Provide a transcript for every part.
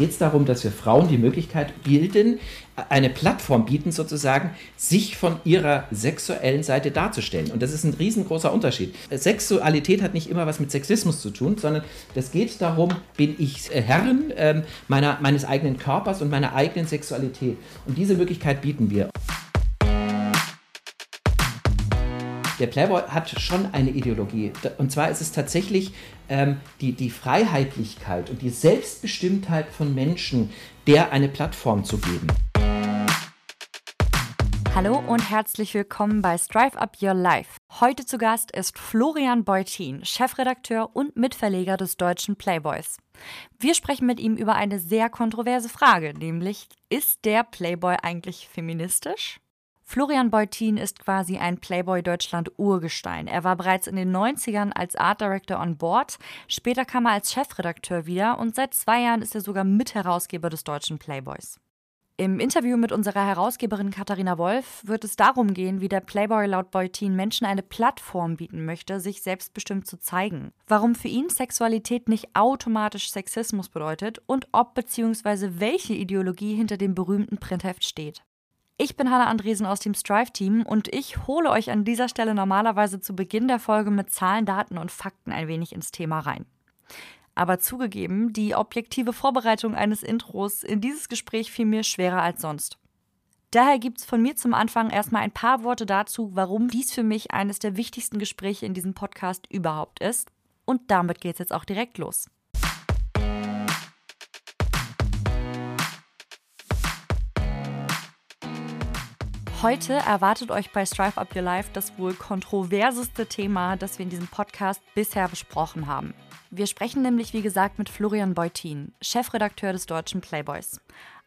geht es darum, dass wir Frauen die Möglichkeit bilden, eine Plattform bieten sozusagen, sich von ihrer sexuellen Seite darzustellen. Und das ist ein riesengroßer Unterschied. Sexualität hat nicht immer was mit Sexismus zu tun, sondern das geht darum, bin ich Herrin äh, meiner, meines eigenen Körpers und meiner eigenen Sexualität. Und diese Möglichkeit bieten wir. Der Playboy hat schon eine Ideologie. Und zwar ist es tatsächlich ähm, die, die Freiheitlichkeit und die Selbstbestimmtheit von Menschen, der eine Plattform zu geben. Hallo und herzlich willkommen bei Strive Up Your Life. Heute zu Gast ist Florian Beutin, Chefredakteur und Mitverleger des deutschen Playboys. Wir sprechen mit ihm über eine sehr kontroverse Frage, nämlich ist der Playboy eigentlich feministisch? Florian Beutin ist quasi ein Playboy Deutschland Urgestein. Er war bereits in den 90ern als Art Director on Board, später kam er als Chefredakteur wieder und seit zwei Jahren ist er sogar Mitherausgeber des deutschen Playboys. Im Interview mit unserer Herausgeberin Katharina Wolf wird es darum gehen, wie der Playboy laut Beutin Menschen eine Plattform bieten möchte, sich selbstbestimmt zu zeigen. Warum für ihn Sexualität nicht automatisch Sexismus bedeutet und ob bzw. welche Ideologie hinter dem berühmten Printheft steht. Ich bin Hanna Andresen aus dem Strive-Team und ich hole euch an dieser Stelle normalerweise zu Beginn der Folge mit Zahlen, Daten und Fakten ein wenig ins Thema rein. Aber zugegeben, die objektive Vorbereitung eines Intros in dieses Gespräch fiel mir schwerer als sonst. Daher gibt es von mir zum Anfang erstmal ein paar Worte dazu, warum dies für mich eines der wichtigsten Gespräche in diesem Podcast überhaupt ist. Und damit geht es jetzt auch direkt los. Heute erwartet euch bei Strive Up Your Life das wohl kontroverseste Thema, das wir in diesem Podcast bisher besprochen haben. Wir sprechen nämlich, wie gesagt, mit Florian Beutin, Chefredakteur des deutschen Playboys.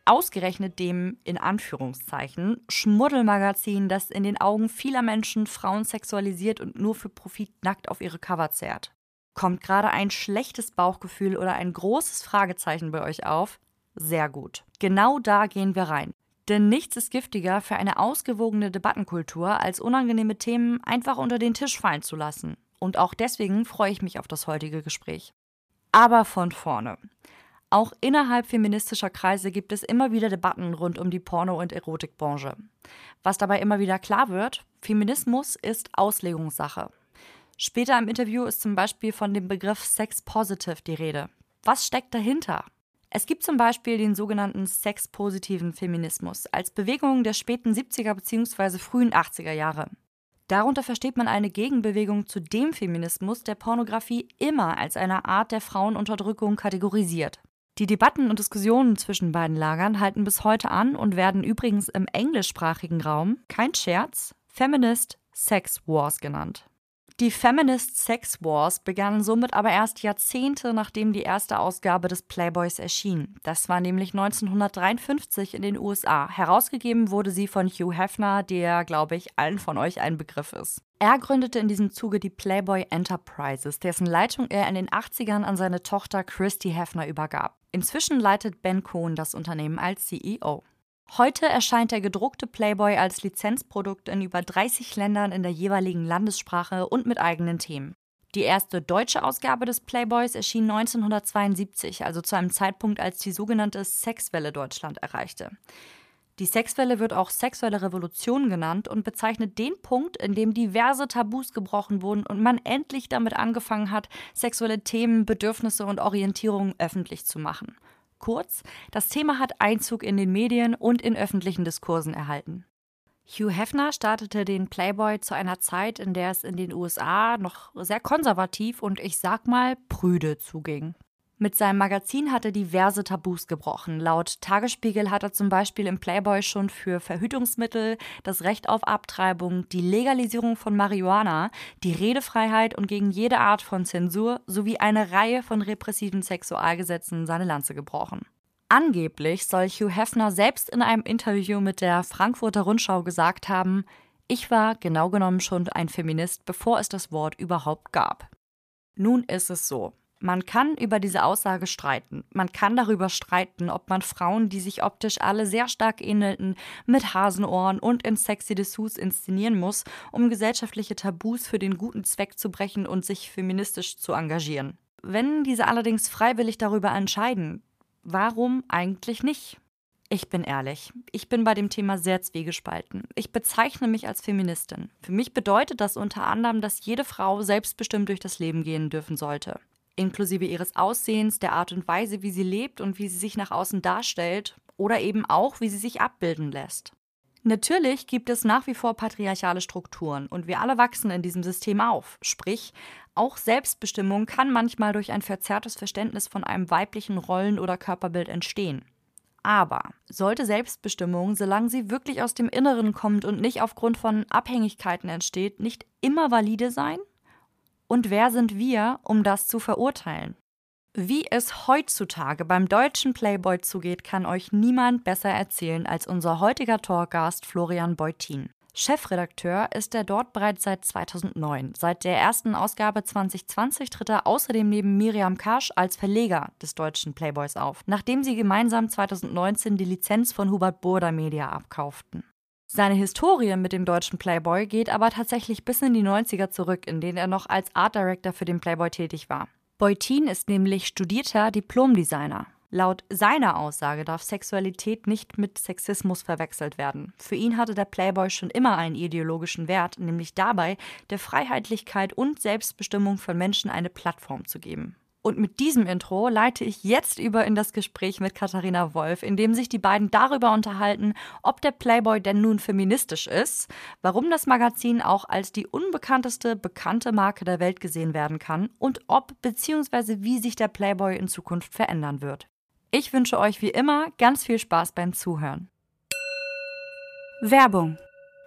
Ausgerechnet dem, in Anführungszeichen, Schmuddelmagazin, das in den Augen vieler Menschen Frauen sexualisiert und nur für Profit nackt auf ihre Cover zerrt. Kommt gerade ein schlechtes Bauchgefühl oder ein großes Fragezeichen bei euch auf? Sehr gut. Genau da gehen wir rein. Denn nichts ist giftiger für eine ausgewogene Debattenkultur, als unangenehme Themen einfach unter den Tisch fallen zu lassen. Und auch deswegen freue ich mich auf das heutige Gespräch. Aber von vorne. Auch innerhalb feministischer Kreise gibt es immer wieder Debatten rund um die Porno- und Erotikbranche. Was dabei immer wieder klar wird, Feminismus ist Auslegungssache. Später im Interview ist zum Beispiel von dem Begriff Sex Positive die Rede. Was steckt dahinter? Es gibt zum Beispiel den sogenannten sexpositiven Feminismus als Bewegung der späten 70er bzw. frühen 80er Jahre. Darunter versteht man eine Gegenbewegung zu dem Feminismus, der Pornografie immer als eine Art der Frauenunterdrückung kategorisiert. Die Debatten und Diskussionen zwischen beiden Lagern halten bis heute an und werden übrigens im englischsprachigen Raum, kein Scherz, Feminist Sex Wars genannt. Die Feminist Sex Wars begannen somit aber erst Jahrzehnte nachdem die erste Ausgabe des Playboys erschien. Das war nämlich 1953 in den USA. Herausgegeben wurde sie von Hugh Hefner, der, glaube ich, allen von euch ein Begriff ist. Er gründete in diesem Zuge die Playboy Enterprises, dessen Leitung er in den 80ern an seine Tochter Christy Hefner übergab. Inzwischen leitet Ben Cohn das Unternehmen als CEO. Heute erscheint der gedruckte Playboy als Lizenzprodukt in über 30 Ländern in der jeweiligen Landessprache und mit eigenen Themen. Die erste deutsche Ausgabe des Playboys erschien 1972, also zu einem Zeitpunkt, als die sogenannte Sexwelle Deutschland erreichte. Die Sexwelle wird auch sexuelle Revolution genannt und bezeichnet den Punkt, in dem diverse Tabus gebrochen wurden und man endlich damit angefangen hat, sexuelle Themen, Bedürfnisse und Orientierungen öffentlich zu machen. Kurz, das Thema hat Einzug in den Medien und in öffentlichen Diskursen erhalten. Hugh Hefner startete den Playboy zu einer Zeit, in der es in den USA noch sehr konservativ und ich sag mal prüde zuging. Mit seinem Magazin hat er diverse Tabus gebrochen. Laut Tagesspiegel hat er zum Beispiel im Playboy schon für Verhütungsmittel, das Recht auf Abtreibung, die Legalisierung von Marihuana, die Redefreiheit und gegen jede Art von Zensur sowie eine Reihe von repressiven Sexualgesetzen seine Lanze gebrochen. Angeblich soll Hugh Hefner selbst in einem Interview mit der Frankfurter Rundschau gesagt haben, ich war genau genommen schon ein Feminist, bevor es das Wort überhaupt gab. Nun ist es so. Man kann über diese Aussage streiten. Man kann darüber streiten, ob man Frauen, die sich optisch alle sehr stark ähnelten, mit Hasenohren und in sexy Dessous inszenieren muss, um gesellschaftliche Tabus für den guten Zweck zu brechen und sich feministisch zu engagieren. Wenn diese allerdings freiwillig darüber entscheiden, Warum eigentlich nicht? Ich bin ehrlich, ich bin bei dem Thema sehr zwiegespalten. Ich bezeichne mich als Feministin. Für mich bedeutet das unter anderem, dass jede Frau selbstbestimmt durch das Leben gehen dürfen sollte. Inklusive ihres Aussehens, der Art und Weise, wie sie lebt und wie sie sich nach außen darstellt oder eben auch, wie sie sich abbilden lässt. Natürlich gibt es nach wie vor patriarchale Strukturen und wir alle wachsen in diesem System auf. Sprich, auch Selbstbestimmung kann manchmal durch ein verzerrtes Verständnis von einem weiblichen Rollen- oder Körperbild entstehen. Aber sollte Selbstbestimmung, solange sie wirklich aus dem Inneren kommt und nicht aufgrund von Abhängigkeiten entsteht, nicht immer valide sein? Und wer sind wir, um das zu verurteilen? Wie es heutzutage beim deutschen Playboy zugeht, kann euch niemand besser erzählen als unser heutiger Talkgast Florian Beutin. Chefredakteur ist er dort bereits seit 2009. Seit der ersten Ausgabe 2020 tritt er außerdem neben Miriam Kasch als Verleger des deutschen Playboys auf, nachdem sie gemeinsam 2019 die Lizenz von Hubert Burda Media abkauften. Seine Historie mit dem deutschen Playboy geht aber tatsächlich bis in die 90er zurück, in denen er noch als Art Director für den Playboy tätig war. Beutin ist nämlich studierter Diplomdesigner. Laut seiner Aussage darf Sexualität nicht mit Sexismus verwechselt werden. Für ihn hatte der Playboy schon immer einen ideologischen Wert, nämlich dabei, der Freiheitlichkeit und Selbstbestimmung von Menschen eine Plattform zu geben. Und mit diesem Intro leite ich jetzt über in das Gespräch mit Katharina Wolf, in dem sich die beiden darüber unterhalten, ob der Playboy denn nun feministisch ist, warum das Magazin auch als die unbekannteste bekannte Marke der Welt gesehen werden kann und ob bzw. wie sich der Playboy in Zukunft verändern wird. Ich wünsche euch wie immer ganz viel Spaß beim Zuhören. Werbung.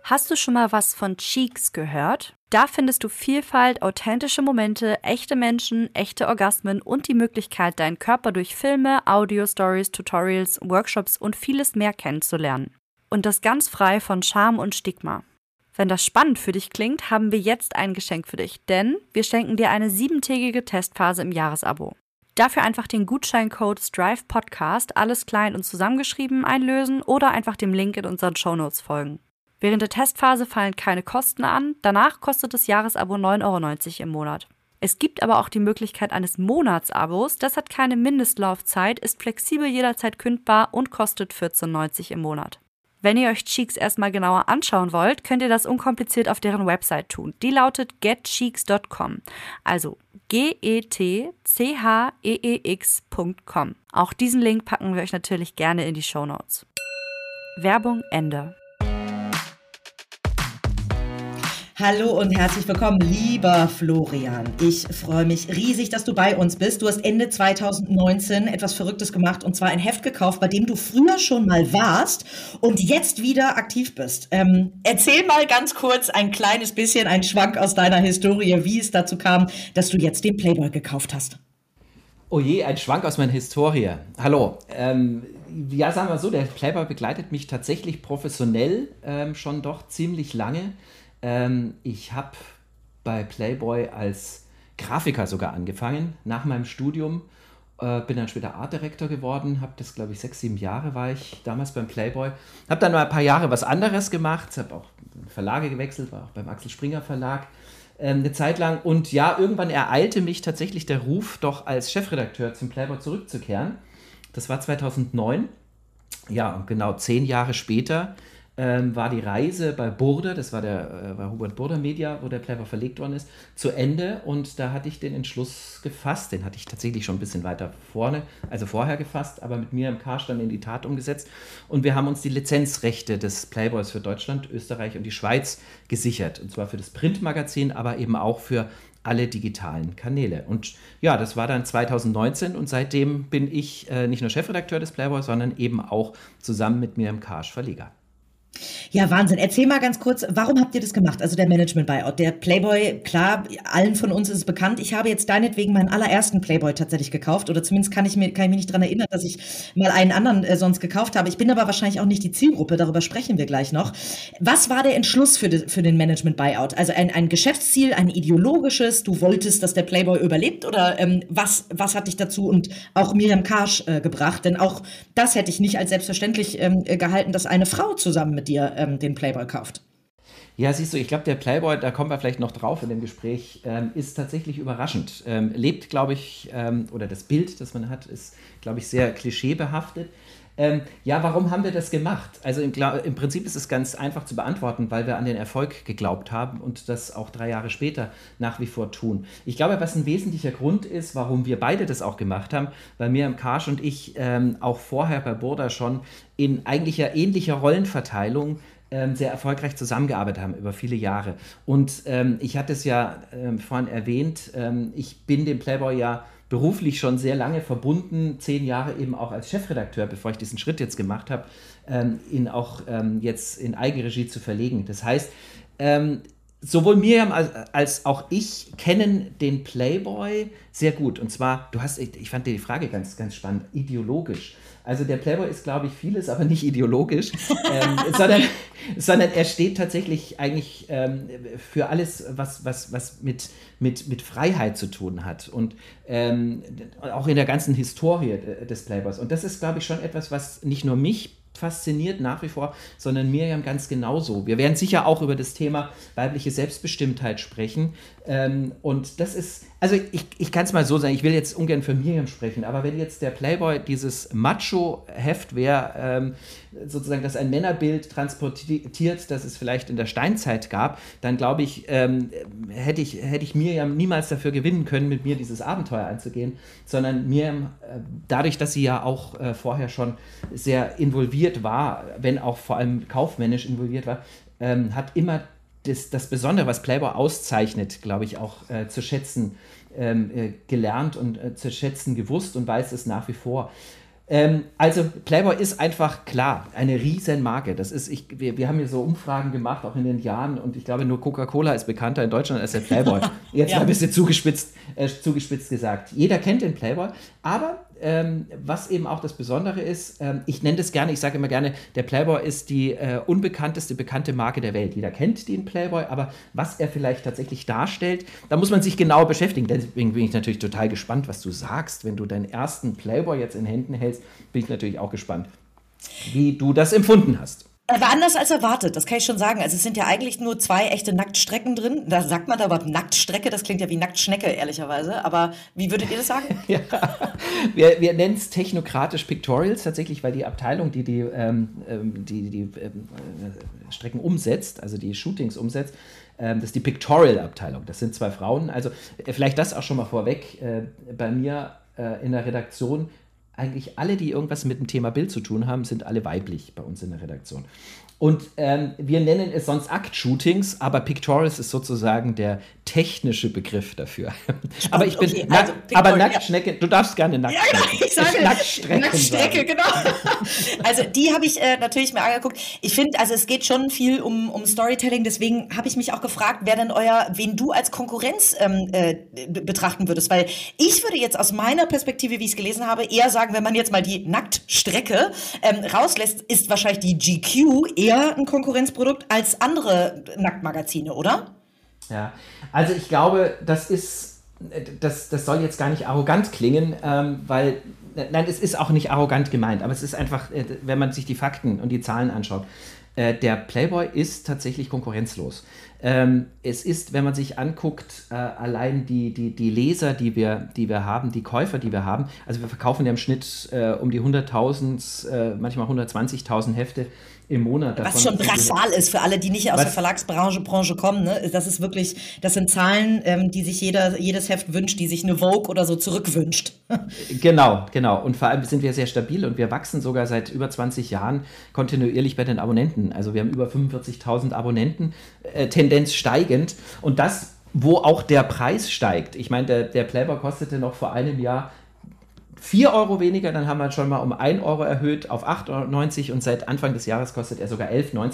Hast du schon mal was von Cheeks gehört? Da findest du Vielfalt, authentische Momente, echte Menschen, echte Orgasmen und die Möglichkeit, deinen Körper durch Filme, Audio-Stories, Tutorials, Workshops und vieles mehr kennenzulernen. Und das ganz frei von Scham und Stigma. Wenn das spannend für dich klingt, haben wir jetzt ein Geschenk für dich, denn wir schenken dir eine siebentägige Testphase im Jahresabo. Dafür einfach den Gutscheincode Strive Podcast, alles klein und zusammengeschrieben, einlösen oder einfach dem Link in unseren Shownotes folgen. Während der Testphase fallen keine Kosten an, danach kostet das Jahresabo 9,90 Euro im Monat. Es gibt aber auch die Möglichkeit eines Monatsabos, das hat keine Mindestlaufzeit, ist flexibel jederzeit kündbar und kostet 14,90 Euro im Monat. Wenn ihr euch Cheeks erstmal genauer anschauen wollt, könnt ihr das unkompliziert auf deren Website tun. Die lautet getcheeks.com. Also G-E-T-C-H-E-E-X.com. Auch diesen Link packen wir euch natürlich gerne in die Show Notes. Werbung Ende. Hallo und herzlich willkommen, lieber Florian. Ich freue mich riesig, dass du bei uns bist. Du hast Ende 2019 etwas Verrücktes gemacht und zwar ein Heft gekauft, bei dem du früher schon mal warst und jetzt wieder aktiv bist. Ähm, erzähl mal ganz kurz ein kleines bisschen, ein Schwank aus deiner Historie, wie es dazu kam, dass du jetzt den Playboy gekauft hast. Oh je, ein Schwank aus meiner Historie. Hallo. Ähm, ja, sagen wir so, der Playboy begleitet mich tatsächlich professionell ähm, schon doch ziemlich lange. Ähm, ich habe bei Playboy als Grafiker sogar angefangen, nach meinem Studium. Äh, bin dann später Art Director geworden, habe das, glaube ich, sechs, sieben Jahre war ich damals beim Playboy. Habe dann mal ein paar Jahre was anderes gemacht, habe auch Verlage gewechselt, war auch beim Axel Springer Verlag ähm, eine Zeit lang. Und ja, irgendwann ereilte mich tatsächlich der Ruf, doch als Chefredakteur zum Playboy zurückzukehren. Das war 2009. Ja, genau zehn Jahre später ähm, war die Reise bei Burda, das war der äh, bei Hubert Burda Media, wo der Playboy verlegt worden ist, zu Ende. Und da hatte ich den Entschluss gefasst, den hatte ich tatsächlich schon ein bisschen weiter vorne, also vorher gefasst, aber mit mir im Karstand in die Tat umgesetzt. Und wir haben uns die Lizenzrechte des Playboys für Deutschland, Österreich und die Schweiz gesichert. Und zwar für das Printmagazin, aber eben auch für alle digitalen Kanäle. Und ja, das war dann 2019 und seitdem bin ich äh, nicht nur Chefredakteur des Playboy, sondern eben auch zusammen mit mir im Karsch Verleger. Ja, Wahnsinn. Erzähl mal ganz kurz, warum habt ihr das gemacht? Also der Management-Buyout. Der Playboy, klar, allen von uns ist es bekannt. Ich habe jetzt deinetwegen meinen allerersten Playboy tatsächlich gekauft. Oder zumindest kann ich, mir, kann ich mich nicht daran erinnern, dass ich mal einen anderen äh, sonst gekauft habe. Ich bin aber wahrscheinlich auch nicht die Zielgruppe. Darüber sprechen wir gleich noch. Was war der Entschluss für, de, für den Management-Buyout? Also ein, ein Geschäftsziel, ein ideologisches? Du wolltest, dass der Playboy überlebt? Oder ähm, was, was hat dich dazu und auch Miriam Karsch äh, gebracht? Denn auch das hätte ich nicht als selbstverständlich ähm, gehalten, dass eine Frau zusammen mit dir ähm, den Playboy kauft. Ja, siehst du, ich glaube, der Playboy, da kommen wir vielleicht noch drauf in dem Gespräch, ähm, ist tatsächlich überraschend. Ähm, lebt, glaube ich, ähm, oder das Bild, das man hat, ist, glaube ich, sehr klischeebehaftet. Ähm, ja, warum haben wir das gemacht? Also im, im, Prinzip ist es ganz einfach zu beantworten, weil wir an den Erfolg geglaubt haben und das auch drei Jahre später nach wie vor tun. Ich glaube, was ein wesentlicher Grund ist, warum wir beide das auch gemacht haben, weil Miriam Karsch und ich ähm, auch vorher bei Burda schon in eigentlich ja ähnlicher Rollenverteilung ähm, sehr erfolgreich zusammengearbeitet haben über viele Jahre. Und ähm, ich hatte es ja ähm, vorhin erwähnt, ähm, ich bin dem Playboy ja beruflich schon sehr lange verbunden, zehn Jahre eben auch als Chefredakteur, bevor ich diesen Schritt jetzt gemacht habe, ähm, ihn auch ähm, jetzt in Eigenregie zu verlegen. Das heißt, ähm, sowohl Miriam als, auch ich kennen den Playboy sehr gut. Und zwar, du hast, ich, fand die Frage ganz, ganz spannend, ideologisch. Also der Playboy ist, glaube ich, vieles, aber nicht ideologisch, ähm, sondern, sondern er steht tatsächlich eigentlich ähm, für alles, was, was, was mit, mit, mit Freiheit zu tun hat und ähm, auch in der ganzen Historie des Playboys. Und das ist, glaube ich, schon etwas, was nicht nur mich fasziniert nach wie vor, sondern Miriam ganz genauso. Wir werden sicher auch über das Thema weibliche Selbstbestimmtheit sprechen. Ähm, und das ist, also ich, ich kann es mal so sagen, ich will jetzt ungern für Miriam sprechen, aber wenn jetzt der Playboy dieses Macho-Heft wäre, ähm, sozusagen, dass ein Männerbild transportiert, das es vielleicht in der Steinzeit gab, dann glaube ich, ähm, hätte ich, hätte ich Miriam niemals dafür gewinnen können, mit mir dieses Abenteuer einzugehen, sondern Miriam, äh, dadurch, dass sie ja auch äh, vorher schon sehr involviert war, wenn auch vor allem kaufmännisch involviert war, ähm, hat immer das, das Besondere, was Playboy auszeichnet, glaube ich, auch äh, zu schätzen ähm, äh, gelernt und äh, zu schätzen gewusst und weiß es nach wie vor. Ähm, also Playboy ist einfach klar eine Riesenmarke. Das ist, ich, wir, wir haben hier so Umfragen gemacht, auch in den Jahren, und ich glaube, nur Coca-Cola ist bekannter in Deutschland als der Playboy. Jetzt ja. mal ein bisschen zugespitzt, äh, zugespitzt gesagt. Jeder kennt den Playboy, aber ähm, was eben auch das Besondere ist, ähm, ich nenne das gerne, ich sage immer gerne, der Playboy ist die äh, unbekannteste bekannte Marke der Welt. Jeder kennt den Playboy, aber was er vielleicht tatsächlich darstellt, da muss man sich genau beschäftigen. Deswegen bin ich natürlich total gespannt, was du sagst. Wenn du deinen ersten Playboy jetzt in Händen hältst, bin ich natürlich auch gespannt, wie du das empfunden hast. War anders als erwartet, das kann ich schon sagen. Also es sind ja eigentlich nur zwei echte Nacktstrecken drin. Da sagt man da überhaupt Nacktstrecke, das klingt ja wie Nacktschnecke, ehrlicherweise. Aber wie würdet ihr das sagen? ja, wir, wir nennen es technokratisch Pictorials tatsächlich, weil die Abteilung, die die, ähm, ähm die, die ähm, äh, Strecken umsetzt, also die Shootings umsetzt, ähm, das ist die Pictorial-Abteilung. Das sind zwei Frauen. Also äh, vielleicht das auch schon mal vorweg. Äh, bei mir in der Redaktion eigentlich alle, die irgendwas mit dem Thema Bild zu tun haben, sind alle weiblich bei uns in der Redaktion. Und ähm, wir nennen es sonst Akt-Shootings, aber Pictorials ist sozusagen der technische Begriff dafür. Aber ich bin, okay, also, aber Nacktschnecke, ja. du darfst gerne Nacktschnecke. Ja, genau, ich sage Nacktstrecke. Nacktstrecke, genau. also die habe ich äh, natürlich mir angeguckt. Ich finde, also es geht schon viel um, um Storytelling, deswegen habe ich mich auch gefragt, wer denn euer, wen du als Konkurrenz ähm, äh, betrachten würdest, weil ich würde jetzt aus meiner Perspektive, wie ich es gelesen habe, eher sagen, wenn man jetzt mal die Nacktstrecke ähm, rauslässt, ist wahrscheinlich die GQ eher ein Konkurrenzprodukt als andere Nacktmagazine, oder? Ja, also ich glaube, das ist, das, das soll jetzt gar nicht arrogant klingen, ähm, weil, nein, es ist auch nicht arrogant gemeint, aber es ist einfach, äh, wenn man sich die Fakten und die Zahlen anschaut, äh, der Playboy ist tatsächlich konkurrenzlos. Ähm, es ist, wenn man sich anguckt, äh, allein die, die, die Leser, die wir, die wir haben, die Käufer, die wir haben, also wir verkaufen ja im Schnitt äh, um die 100.000, äh, manchmal 120.000 Hefte im Monat. Was schon brassal ist für alle, die nicht aus was? der Verlagsbranche Branche kommen. Ne? Das ist wirklich, das sind Zahlen, ähm, die sich jeder, jedes Heft wünscht, die sich eine Vogue oder so zurückwünscht. genau, genau. Und vor allem sind wir sehr stabil und wir wachsen sogar seit über 20 Jahren kontinuierlich bei den Abonnenten. Also wir haben über 45.000 Abonnenten, äh, Tendenz steigend. Und das wo auch der Preis steigt. Ich meine, der, der Playboy kostete noch vor einem Jahr 4 Euro weniger, dann haben wir schon mal um 1 Euro erhöht auf 8,90 Euro und seit Anfang des Jahres kostet er sogar 11,90 Euro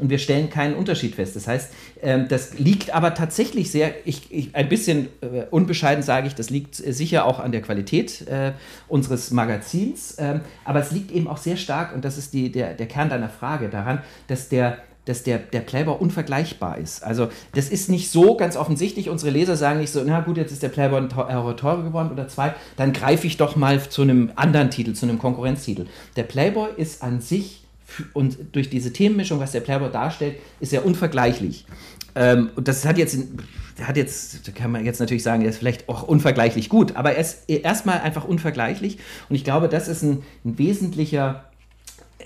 und wir stellen keinen Unterschied fest. Das heißt, ähm, das liegt aber tatsächlich sehr, ich, ich, ein bisschen äh, unbescheiden sage ich, das liegt sicher auch an der Qualität äh, unseres Magazins, ähm, aber es liegt eben auch sehr stark, und das ist die, der, der Kern deiner Frage, daran, dass der dass der, der Playboy unvergleichbar ist. Also das ist nicht so ganz offensichtlich. Unsere Leser sagen nicht so, na gut, jetzt ist der Playboy ein Euro teurer geworden oder zwei, dann greife ich doch mal zu einem anderen Titel, zu einem Konkurrenztitel. Der Playboy ist an sich und durch diese Themenmischung, was der Playboy darstellt, ist er unvergleichlich. Ähm, und das hat jetzt, hat jetzt, da kann man jetzt natürlich sagen, er ist vielleicht auch unvergleichlich gut, aber er ist erstmal einfach unvergleichlich. Und ich glaube, das ist ein, ein wesentlicher er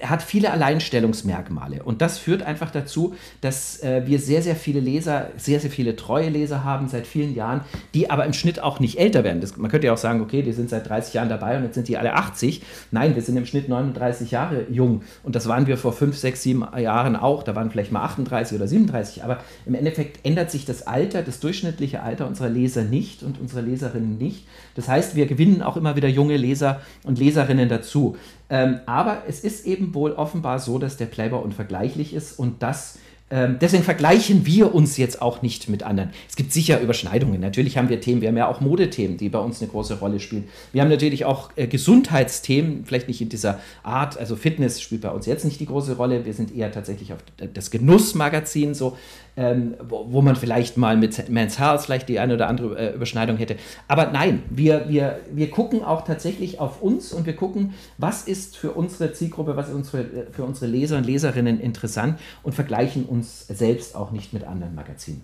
hat viele Alleinstellungsmerkmale und das führt einfach dazu, dass äh, wir sehr, sehr viele Leser, sehr, sehr viele treue Leser haben seit vielen Jahren, die aber im Schnitt auch nicht älter werden. Das, man könnte ja auch sagen, okay, die sind seit 30 Jahren dabei und jetzt sind die alle 80. Nein, wir sind im Schnitt 39 Jahre jung und das waren wir vor 5, 6, 7 Jahren auch. Da waren vielleicht mal 38 oder 37, aber im Endeffekt ändert sich das Alter, das durchschnittliche Alter unserer Leser nicht und unserer Leserinnen nicht. Das heißt, wir gewinnen auch immer wieder junge Leser und Leserinnen dazu. Ähm, aber es ist eben wohl offenbar so, dass der Playboy unvergleichlich ist und das ähm, deswegen vergleichen wir uns jetzt auch nicht mit anderen. Es gibt sicher Überschneidungen. Natürlich haben wir Themen, wir haben ja auch Modethemen, die bei uns eine große Rolle spielen. Wir haben natürlich auch äh, Gesundheitsthemen, vielleicht nicht in dieser Art, also Fitness spielt bei uns jetzt nicht die große Rolle. Wir sind eher tatsächlich auf das Genussmagazin so ähm, wo, wo, man vielleicht mal mit Men's Health vielleicht die eine oder andere äh, Überschneidung hätte. Aber nein, wir, wir, wir gucken auch tatsächlich auf uns und wir gucken, was ist für unsere Zielgruppe, was ist unsere, für unsere Leser und Leserinnen interessant und vergleichen uns selbst auch nicht mit anderen Magazinen.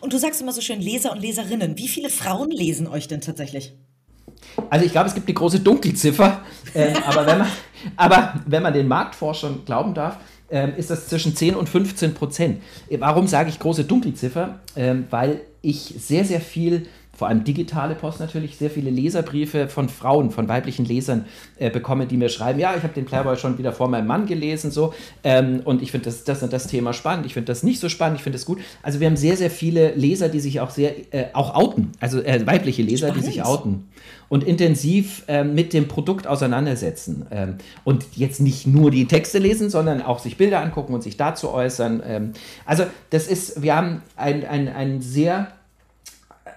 Und du sagst immer so schön Leser und Leserinnen. Wie viele Frauen lesen euch denn tatsächlich? Also ich glaube, es gibt eine große Dunkelziffer, äh, aber, wenn man, aber wenn man den Marktforschern glauben darf, ähm, ist das zwischen 10 und 15 Prozent. Warum sage ich große Dunkelziffer? Ähm, weil ich sehr, sehr viel vor allem digitale Post natürlich, sehr viele Leserbriefe von Frauen, von weiblichen Lesern äh, bekomme, die mir schreiben, ja, ich habe den Playboy schon wieder vor meinem Mann gelesen, so, ähm, und ich finde das, das und das Thema spannend, ich finde das nicht so spannend, ich finde das gut. Also wir haben sehr, sehr viele Leser, die sich auch sehr, äh, auch outen, also äh, weibliche Leser, spannend. die sich outen und intensiv ähm, mit dem Produkt auseinandersetzen ähm, und jetzt nicht nur die Texte lesen, sondern auch sich Bilder angucken und sich dazu äußern. Ähm, also das ist, wir haben ein, ein, ein sehr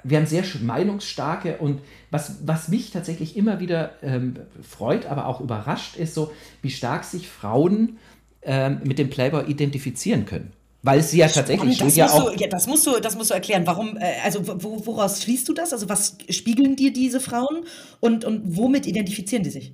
wir haben sehr meinungsstarke und was, was mich tatsächlich immer wieder ähm, freut, aber auch überrascht, ist so, wie stark sich Frauen ähm, mit dem Playboy identifizieren können. Weil sie ja tatsächlich das ja auch. Du, ja, das musst du, das musst du erklären. Warum, äh, also wo, woraus schließt du das? Also was spiegeln dir diese Frauen und, und womit identifizieren die sich?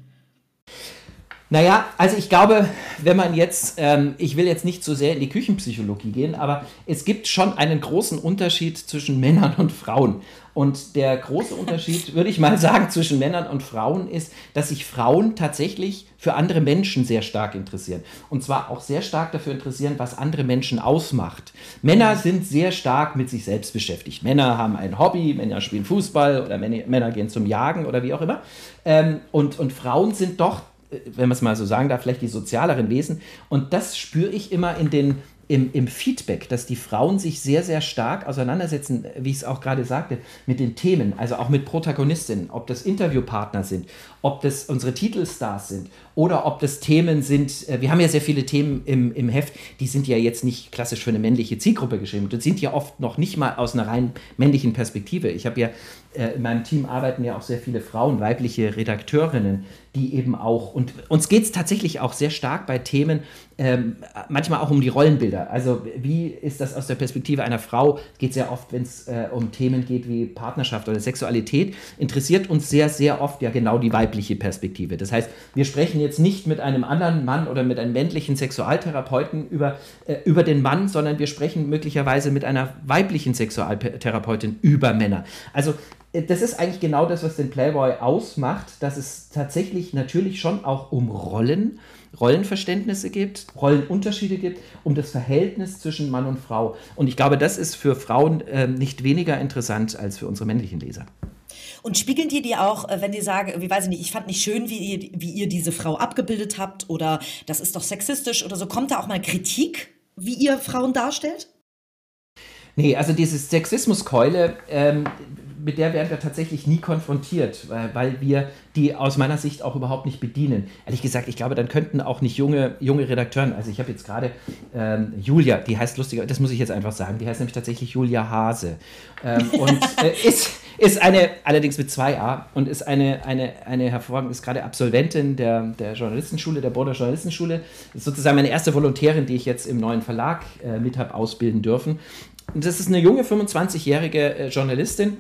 Naja, also ich glaube, wenn man jetzt, ähm, ich will jetzt nicht so sehr in die Küchenpsychologie gehen, aber es gibt schon einen großen Unterschied zwischen Männern und Frauen. Und der große Unterschied, würde ich mal sagen, zwischen Männern und Frauen ist, dass sich Frauen tatsächlich für andere Menschen sehr stark interessieren. Und zwar auch sehr stark dafür interessieren, was andere Menschen ausmacht. Männer sind sehr stark mit sich selbst beschäftigt. Männer haben ein Hobby, Männer spielen Fußball oder Männer gehen zum Jagen oder wie auch immer. Ähm, und, und Frauen sind doch wenn man es mal so sagen darf, vielleicht die sozialeren Wesen. Und das spüre ich immer in den im, im Feedback, dass die Frauen sich sehr, sehr stark auseinandersetzen, wie ich es auch gerade sagte, mit den Themen, also auch mit Protagonistinnen, ob das Interviewpartner sind, ob das unsere Titelstars sind oder ob das Themen sind, äh, wir haben ja sehr viele Themen im, im Heft, die sind ja jetzt nicht klassisch für eine männliche Zielgruppe geschrieben und sind ja oft noch nicht mal aus einer rein männlichen Perspektive. Ich habe ja in meinem Team arbeiten ja auch sehr viele Frauen, weibliche Redakteurinnen, die eben auch, und uns geht es tatsächlich auch sehr stark bei Themen, ähm, manchmal auch um die Rollenbilder. Also wie ist das aus der Perspektive einer Frau? Geht sehr oft, wenn es äh, um Themen geht wie Partnerschaft oder Sexualität, interessiert uns sehr, sehr oft ja genau die weibliche Perspektive. Das heißt, wir sprechen jetzt nicht mit einem anderen Mann oder mit einem männlichen Sexualtherapeuten über, äh, über den Mann, sondern wir sprechen möglicherweise mit einer weiblichen Sexualtherapeutin über Männer. Also äh, das ist eigentlich genau das, was den Playboy ausmacht, dass es tatsächlich natürlich schon auch um Rollen, Rollenverständnisse gibt, Rollenunterschiede gibt, um das Verhältnis zwischen Mann und Frau. Und ich glaube, das ist für Frauen äh, nicht weniger interessant als für unsere männlichen Leser. Und spiegeln die dir auch, äh, wenn die sagen, wie weiß ich nicht, ich fand nicht schön, wie ihr, wie ihr diese Frau abgebildet habt oder das ist doch sexistisch oder so, kommt da auch mal Kritik, wie ihr Frauen darstellt? Nee, also diese Sexismuskeule, ähm, mit der werden wir tatsächlich nie konfrontiert, weil, weil wir die aus meiner Sicht auch überhaupt nicht bedienen. Ehrlich gesagt, ich glaube, dann könnten auch nicht junge, junge Redakteuren, also ich habe jetzt gerade ähm, Julia, die heißt lustiger, das muss ich jetzt einfach sagen, die heißt nämlich tatsächlich Julia Hase ähm, und äh, ist, ist eine, allerdings mit zwei A und ist eine, eine, eine hervorragende, ist gerade Absolventin der, der Journalistenschule, der Border Journalistenschule, ist sozusagen meine erste Volontärin, die ich jetzt im neuen Verlag äh, mit habe ausbilden dürfen. Und das ist eine junge 25-jährige äh, Journalistin,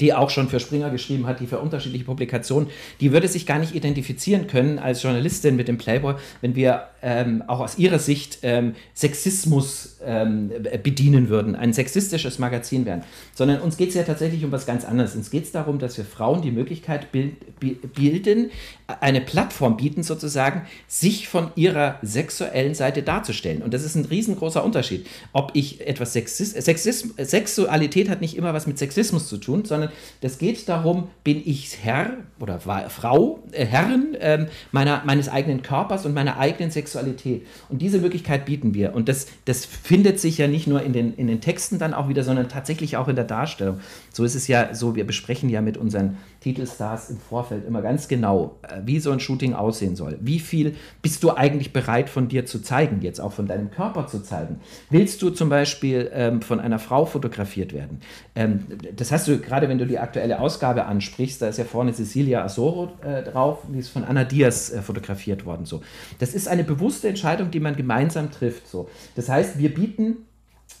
die auch schon für Springer geschrieben hat, die für unterschiedliche Publikationen, die würde sich gar nicht identifizieren können als Journalistin mit dem Playboy, wenn wir ähm, auch aus ihrer Sicht ähm, Sexismus ähm, bedienen würden, ein sexistisches Magazin wären. Sondern uns geht es ja tatsächlich um was ganz anderes. Uns geht es darum, dass wir Frauen die Möglichkeit bilden, eine Plattform bieten, sozusagen, sich von ihrer sexuellen Seite darzustellen. Und das ist ein riesengroßer Unterschied. Ob ich etwas Sexis Sexism Sexualität hat nicht immer was mit Sexismus zu tun, sondern das geht darum, bin ich Herr oder Frau, äh, Herrin äh, meiner, meines eigenen Körpers und meiner eigenen Sexualität. Und diese Möglichkeit bieten wir. Und das, das findet sich ja nicht nur in den, in den Texten dann auch wieder, sondern tatsächlich auch in der Darstellung. So ist es ja so, wir besprechen ja mit unseren Titelstars im Vorfeld immer ganz genau, äh, wie so ein Shooting aussehen soll. Wie viel bist du eigentlich bereit von dir zu zeigen, jetzt auch von deinem Körper zu zeigen? Willst du zum Beispiel ähm, von einer Frau fotografiert werden? Ähm, das hast du gerade, wenn du die aktuelle Ausgabe ansprichst, da ist ja vorne Cecilia Asoro äh, drauf, die ist von Anna Diaz äh, fotografiert worden. So. Das ist eine bewusste Entscheidung, die man gemeinsam trifft. So. Das heißt, wir bieten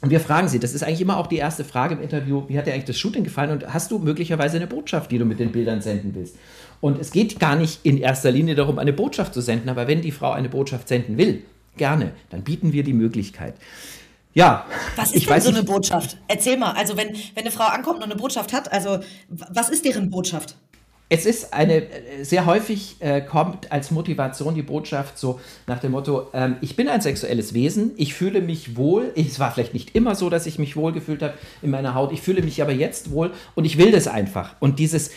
und wir fragen sie, das ist eigentlich immer auch die erste Frage im Interview, wie hat dir eigentlich das Shooting gefallen und hast du möglicherweise eine Botschaft, die du mit den Bildern senden willst? Und es geht gar nicht in erster Linie darum, eine Botschaft zu senden, aber wenn die Frau eine Botschaft senden will, gerne, dann bieten wir die Möglichkeit. Ja. Was ist denn so eine Botschaft? Erzähl mal. Also wenn, wenn eine Frau ankommt und eine Botschaft hat, also was ist deren Botschaft? Es ist eine, äh, sehr häufig äh, kommt als Motivation die Botschaft so nach dem Motto, ähm, ich bin ein sexuelles Wesen, ich fühle mich wohl, es war vielleicht nicht immer so, dass ich mich wohl gefühlt habe in meiner Haut, ich fühle mich aber jetzt wohl und ich will das einfach. Und dieses,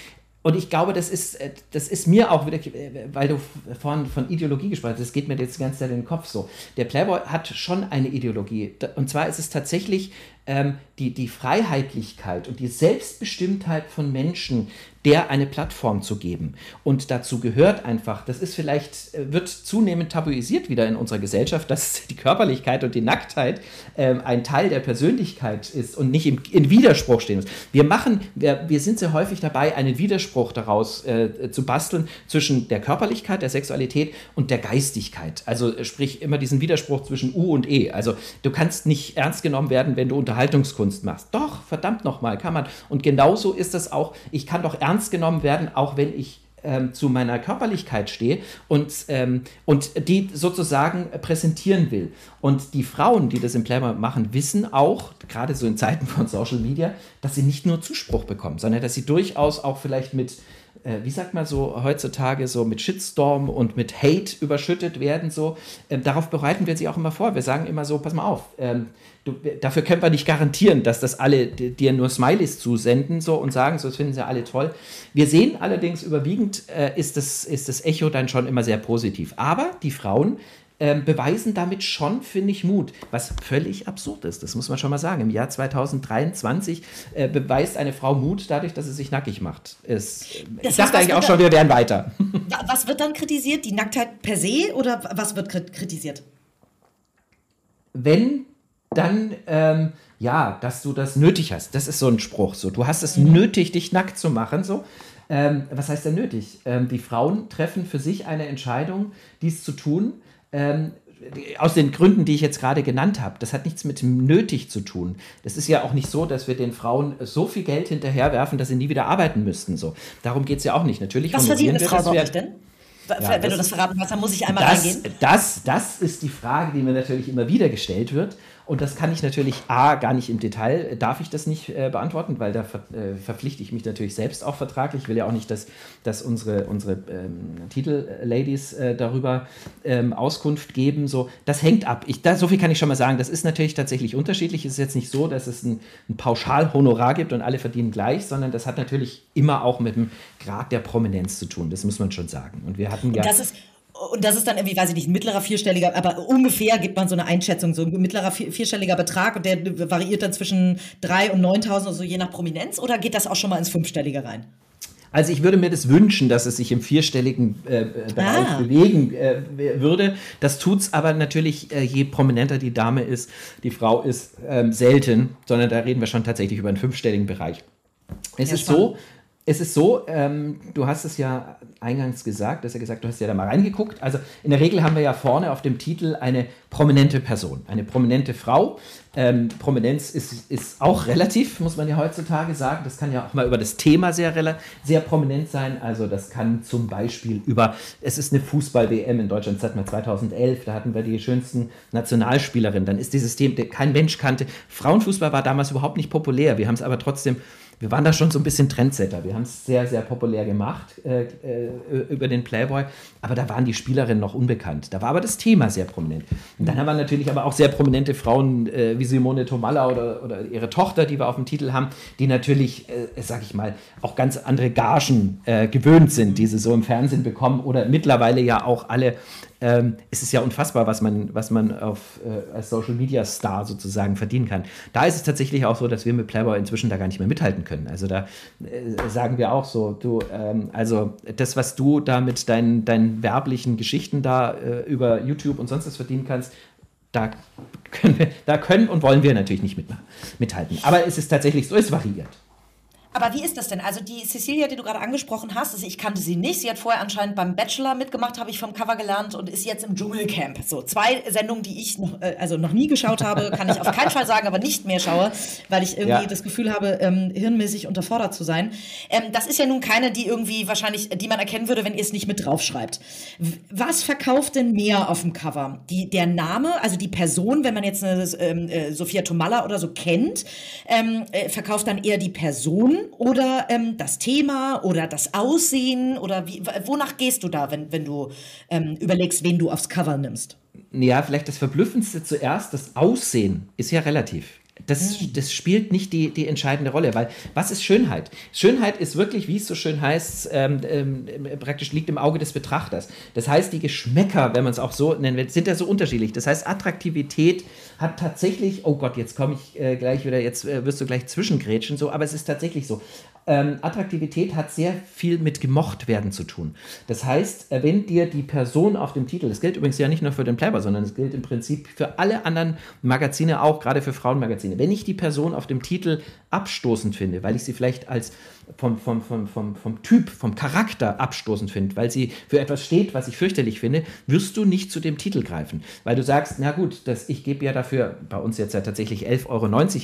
und ich glaube, das ist, äh, das ist mir auch wieder, äh, weil du vorhin von Ideologie gesprochen hast, das geht mir jetzt die ganze Zeit in den Kopf so. Der Playboy hat schon eine Ideologie. Und zwar ist es tatsächlich ähm, die, die Freiheitlichkeit und die Selbstbestimmtheit von Menschen, der eine Plattform zu geben. Und dazu gehört einfach, das ist vielleicht, äh, wird zunehmend tabuisiert wieder in unserer Gesellschaft, dass die Körperlichkeit und die Nacktheit äh, ein Teil der Persönlichkeit ist und nicht im, in Widerspruch stehen muss. Wir machen, wir, wir sind sehr häufig dabei, einen Widerspruch daraus äh, zu basteln zwischen der Körperlichkeit, der Sexualität und der Geistigkeit. Also sprich immer diesen Widerspruch zwischen U und E. Also du kannst nicht ernst genommen werden, wenn du Unterhaltungskunst machst. Doch, verdammt nochmal, kann man. Und genauso ist das auch, ich kann doch ernst genommen werden, auch wenn ich ähm, zu meiner Körperlichkeit stehe und, ähm, und die sozusagen präsentieren will. Und die Frauen, die das im Playboy machen, wissen auch, gerade so in Zeiten von Social Media, dass sie nicht nur Zuspruch bekommen, sondern dass sie durchaus auch vielleicht mit äh, wie sagt man so heutzutage, so mit Shitstorm und mit Hate überschüttet werden. So. Ähm, darauf bereiten wir sie auch immer vor. Wir sagen immer so, pass mal auf, ähm, du, dafür können wir nicht garantieren, dass das alle dir nur Smileys zusenden so, und sagen, so, das finden sie alle toll. Wir sehen allerdings überwiegend, äh, ist, das, ist das Echo dann schon immer sehr positiv. Aber die Frauen ähm, beweisen damit schon, finde ich, Mut, was völlig absurd ist. Das muss man schon mal sagen. Im Jahr 2023 äh, beweist eine Frau Mut dadurch, dass sie sich nackig macht. Es, ich dachte eigentlich auch schon, wir wären weiter. Was wird dann kritisiert? Die Nacktheit per se oder was wird kritisiert? Wenn dann ähm, ja, dass du das nötig hast. Das ist so ein Spruch. So, du hast es mhm. nötig, dich nackt zu machen. So, ähm, was heißt denn nötig? Ähm, die Frauen treffen für sich eine Entscheidung, dies zu tun. Ähm, aus den Gründen, die ich jetzt gerade genannt habe. Das hat nichts mit nötig zu tun. Das ist ja auch nicht so, dass wir den Frauen so viel Geld hinterherwerfen, dass sie nie wieder arbeiten müssten. So. Darum geht es ja auch nicht. Natürlich Was verdient eine Frau bei denn? Ja, Wenn das, du das verraten hast, dann muss ich einmal das, reingehen. Das, das ist die Frage, die mir natürlich immer wieder gestellt wird. Und das kann ich natürlich A, gar nicht im Detail, darf ich das nicht äh, beantworten, weil da ver äh, verpflichte ich mich natürlich selbst auch vertraglich. Ich will ja auch nicht, dass, dass unsere, unsere ähm, Titelladies äh, darüber ähm, Auskunft geben. So, das hängt ab. Ich, da, so viel kann ich schon mal sagen. Das ist natürlich tatsächlich unterschiedlich. Es ist jetzt nicht so, dass es ein, ein Pauschalhonorar gibt und alle verdienen gleich, sondern das hat natürlich immer auch mit dem Grad der Prominenz zu tun. Das muss man schon sagen. Und wir hatten ja. Und das ist dann irgendwie, weiß ich nicht, ein mittlerer vierstelliger, aber ungefähr gibt man so eine Einschätzung, so ein mittlerer vierstelliger Betrag und der variiert dann zwischen 3 und 9.000 oder so je nach Prominenz oder geht das auch schon mal ins Fünfstellige rein? Also ich würde mir das wünschen, dass es sich im vierstelligen äh, Bereich ah. bewegen äh, würde. Das tut es aber natürlich, äh, je prominenter die Dame ist, die Frau ist ähm, selten, sondern da reden wir schon tatsächlich über einen fünfstelligen Bereich. Es ja, ist so, es ist so, ähm, du hast es ja eingangs gesagt, du hast ja gesagt, du hast ja da mal reingeguckt. Also in der Regel haben wir ja vorne auf dem Titel eine prominente Person, eine prominente Frau. Ähm, Prominenz ist, ist auch relativ, muss man ja heutzutage sagen. Das kann ja auch mal über das Thema sehr, sehr prominent sein. Also das kann zum Beispiel über, es ist eine Fußball-WM in Deutschland, wir 2011, da hatten wir die schönsten Nationalspielerinnen. Dann ist dieses Thema, kein Mensch kannte. Frauenfußball war damals überhaupt nicht populär. Wir haben es aber trotzdem wir waren da schon so ein bisschen Trendsetter. Wir haben es sehr, sehr populär gemacht äh, äh, über den Playboy, aber da waren die Spielerinnen noch unbekannt. Da war aber das Thema sehr prominent. Und dann haben wir natürlich aber auch sehr prominente Frauen äh, wie Simone Tomalla oder, oder ihre Tochter, die wir auf dem Titel haben, die natürlich, äh, sag ich mal, auch ganz andere Gagen äh, gewöhnt sind, die sie so im Fernsehen bekommen oder mittlerweile ja auch alle ähm, es ist ja unfassbar, was man, was man auf, äh, als Social Media Star sozusagen verdienen kann. Da ist es tatsächlich auch so, dass wir mit Playboy inzwischen da gar nicht mehr mithalten können. Also da äh, sagen wir auch so, du, ähm, also das, was du da mit deinen, deinen werblichen Geschichten da äh, über YouTube und sonst was verdienen kannst, da können, wir, da können und wollen wir natürlich nicht mit, mithalten. Aber es ist tatsächlich so, es variiert. Aber wie ist das denn? Also die Cecilia, die du gerade angesprochen hast, also ich kannte sie nicht. Sie hat vorher anscheinend beim Bachelor mitgemacht, habe ich vom Cover gelernt und ist jetzt im Dschungelcamp. So zwei Sendungen, die ich noch, äh, also noch nie geschaut habe, kann ich auf keinen Fall sagen, aber nicht mehr schaue, weil ich irgendwie ja. das Gefühl habe, ähm, hirnmäßig unterfordert zu sein. Ähm, das ist ja nun keine, die irgendwie wahrscheinlich, die man erkennen würde, wenn ihr es nicht mit draufschreibt. Was verkauft denn mehr auf dem Cover? Die, der Name, also die Person, wenn man jetzt eine ähm, äh, Sophia Tomalla oder so kennt, ähm, äh, verkauft dann eher die Person oder ähm, das Thema oder das Aussehen oder wie, wonach gehst du da, wenn, wenn du ähm, überlegst, wen du aufs Cover nimmst? Ja, vielleicht das Verblüffendste zuerst, das Aussehen ist ja relativ. Das, mhm. das spielt nicht die, die entscheidende Rolle, weil was ist Schönheit? Schönheit ist wirklich, wie es so schön heißt, ähm, ähm, praktisch liegt im Auge des Betrachters. Das heißt, die Geschmäcker, wenn man es auch so nennen will, sind ja so unterschiedlich. Das heißt, Attraktivität hat tatsächlich, oh Gott, jetzt komme ich äh, gleich wieder, jetzt äh, wirst du gleich zwischengrätschen, so, aber es ist tatsächlich so. Ähm, Attraktivität hat sehr viel mit gemocht werden zu tun. Das heißt, äh, wenn dir die Person auf dem Titel, das gilt übrigens ja nicht nur für den Playboy, sondern es gilt im Prinzip für alle anderen Magazine auch, gerade für Frauenmagazine. Wenn ich die Person auf dem Titel abstoßend finde, weil ich sie vielleicht als vom, vom, vom, vom, vom Typ, vom Charakter abstoßend finde, weil sie für etwas steht, was ich fürchterlich finde, wirst du nicht zu dem Titel greifen. Weil du sagst, na gut, das, ich gebe ja dafür bei uns jetzt ja tatsächlich 11,90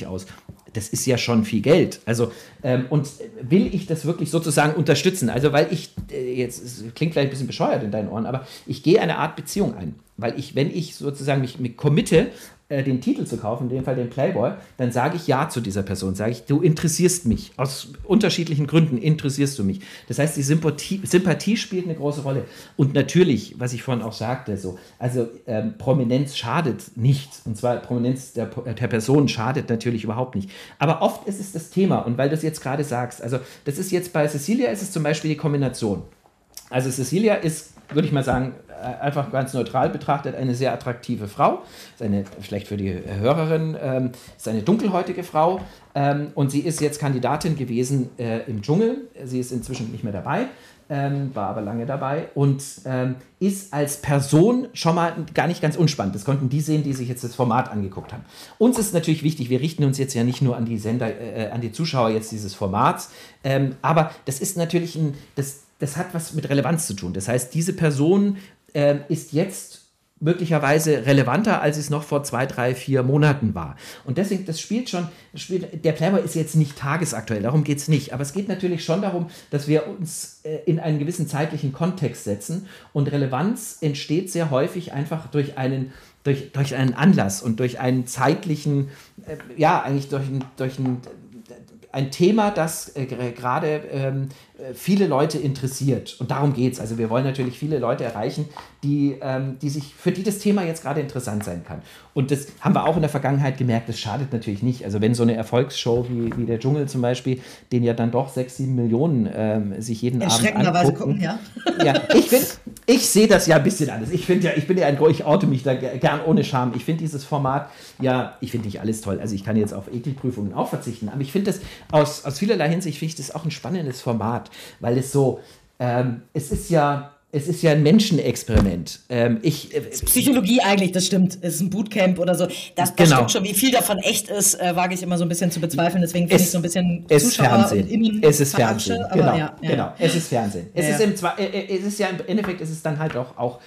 Euro aus. Das ist ja schon viel Geld. Also, ähm, und will ich das wirklich sozusagen unterstützen? Also, weil ich, äh, jetzt klingt vielleicht ein bisschen bescheuert in deinen Ohren, aber ich gehe eine Art Beziehung ein. Weil ich, wenn ich sozusagen mich, mich committe, äh, den Titel zu kaufen, in dem Fall den Playboy, dann sage ich Ja zu dieser Person. Sage ich, du interessierst mich. Aus unterschiedlichen Gründen interessierst du mich. Das heißt, die Sympathie, Sympathie spielt eine große Rolle. Und natürlich, was ich vorhin auch sagte, so, also ähm, Prominenz schadet nicht. Und zwar Prominenz der, der Person schadet natürlich überhaupt nicht. Aber oft ist es das Thema. Und weil du es jetzt gerade sagst, also das ist jetzt bei Cecilia ist es zum Beispiel die Kombination. Also Cecilia ist, würde ich mal sagen, äh, einfach ganz neutral betrachtet eine sehr attraktive Frau. Ist eine, vielleicht für die Hörerin, ähm, ist eine dunkelhäutige Frau. Ähm, und sie ist jetzt Kandidatin gewesen äh, im Dschungel. Sie ist inzwischen nicht mehr dabei. Ähm, war aber lange dabei und ähm, ist als Person schon mal gar nicht ganz unspannend. Das konnten die sehen, die sich jetzt das Format angeguckt haben. Uns ist natürlich wichtig, wir richten uns jetzt ja nicht nur an die Sender, äh, an die Zuschauer jetzt dieses Formats, ähm, aber das ist natürlich ein, das, das hat was mit Relevanz zu tun. Das heißt, diese Person äh, ist jetzt möglicherweise relevanter, als es noch vor zwei, drei, vier Monaten war. Und deswegen, das spielt schon, das spielt, der Playboy ist jetzt nicht tagesaktuell, darum geht es nicht. Aber es geht natürlich schon darum, dass wir uns äh, in einen gewissen zeitlichen Kontext setzen. Und Relevanz entsteht sehr häufig einfach durch einen, durch, durch einen Anlass und durch einen zeitlichen, äh, ja, eigentlich durch, durch ein, ein Thema, das äh, gerade ähm, viele Leute interessiert. Und darum geht es. Also wir wollen natürlich viele Leute erreichen, die, ähm, die sich, für die das Thema jetzt gerade interessant sein kann. Und das haben wir auch in der Vergangenheit gemerkt, das schadet natürlich nicht. Also wenn so eine Erfolgsshow wie, wie der Dschungel zum Beispiel, den ja dann doch sechs, sieben Millionen ähm, sich jeden Abend angucken. gucken, ja. ja ich, ich sehe das ja ein bisschen anders. Ich finde ja, ich bin ja ein, ich oute mich da gern ohne Scham. Ich finde dieses Format, ja, ich finde nicht alles toll. Also ich kann jetzt auf Ekelprüfungen auch verzichten, aber ich finde das aus, aus vielerlei Hinsicht, finde ich das auch ein spannendes Format, weil es so, ähm, es ist ja, es ist ja ein Menschenexperiment. Ähm, ich, äh, Psychologie eigentlich, das stimmt. Es ist ein Bootcamp oder so. Das, das genau. stimmt schon. Wie viel davon echt ist, äh, wage ich immer so ein bisschen zu bezweifeln. Deswegen finde ich so ein bisschen es Zuschauer Fernsehen. es ist Fernsehen. Genau, ja, ja. genau. Es ist Fernsehen. Es, ja. ist im, äh, äh, es ist ja im Endeffekt ist es dann halt auch, auch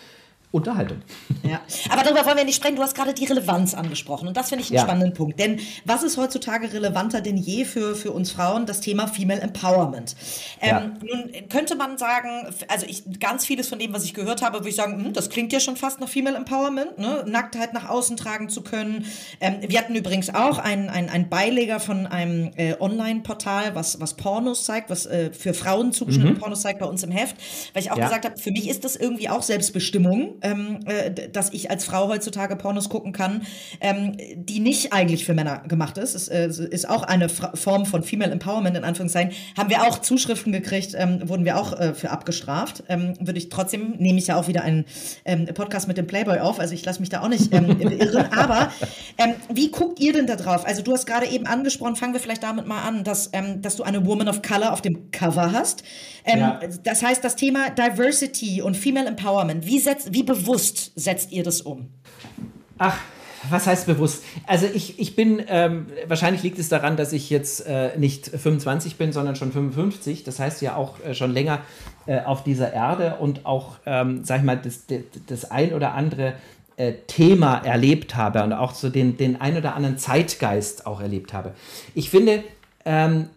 Unterhaltung. Ja, aber darüber wollen wir nicht sprechen. Du hast gerade die Relevanz angesprochen und das finde ich einen ja. spannenden Punkt. Denn was ist heutzutage relevanter denn je für, für uns Frauen? Das Thema Female Empowerment. Ähm, ja. Nun könnte man sagen, also ich, ganz vieles von dem, was ich gehört habe, würde ich sagen, hm, das klingt ja schon fast nach Female Empowerment, ne? Nacktheit nach außen tragen zu können. Ähm, wir hatten übrigens auch einen ein Beileger von einem äh, Online-Portal, was, was Pornos zeigt, was äh, für Frauen zugeschnittene mhm. Pornos zeigt bei uns im Heft, weil ich auch ja. gesagt habe, für mich ist das irgendwie auch Selbstbestimmung ähm, äh, dass ich als Frau heutzutage Pornos gucken kann, ähm, die nicht eigentlich für Männer gemacht ist. Es äh, ist auch eine Fra Form von Female Empowerment in Anführungszeichen. Haben wir auch Zuschriften gekriegt, ähm, wurden wir auch äh, für abgestraft. Ähm, würde ich trotzdem, nehme ich ja auch wieder einen ähm, Podcast mit dem Playboy auf, also ich lasse mich da auch nicht ähm, irren. Aber ähm, wie guckt ihr denn da drauf? Also du hast gerade eben angesprochen, fangen wir vielleicht damit mal an, dass, ähm, dass du eine Woman of Color auf dem Cover hast. Ähm, ja. Das heißt, das Thema Diversity und Female Empowerment, wie, setzt, wie bewusst setzt ihr das um? Ach, was heißt bewusst? Also ich, ich bin, ähm, wahrscheinlich liegt es daran, dass ich jetzt äh, nicht 25 bin, sondern schon 55. Das heißt ja auch äh, schon länger äh, auf dieser Erde und auch, ähm, sag ich mal, das, das, ein oder andere äh, Thema erlebt habe und auch so den, den ein oder anderen Zeitgeist auch erlebt habe. Ich finde, ähm,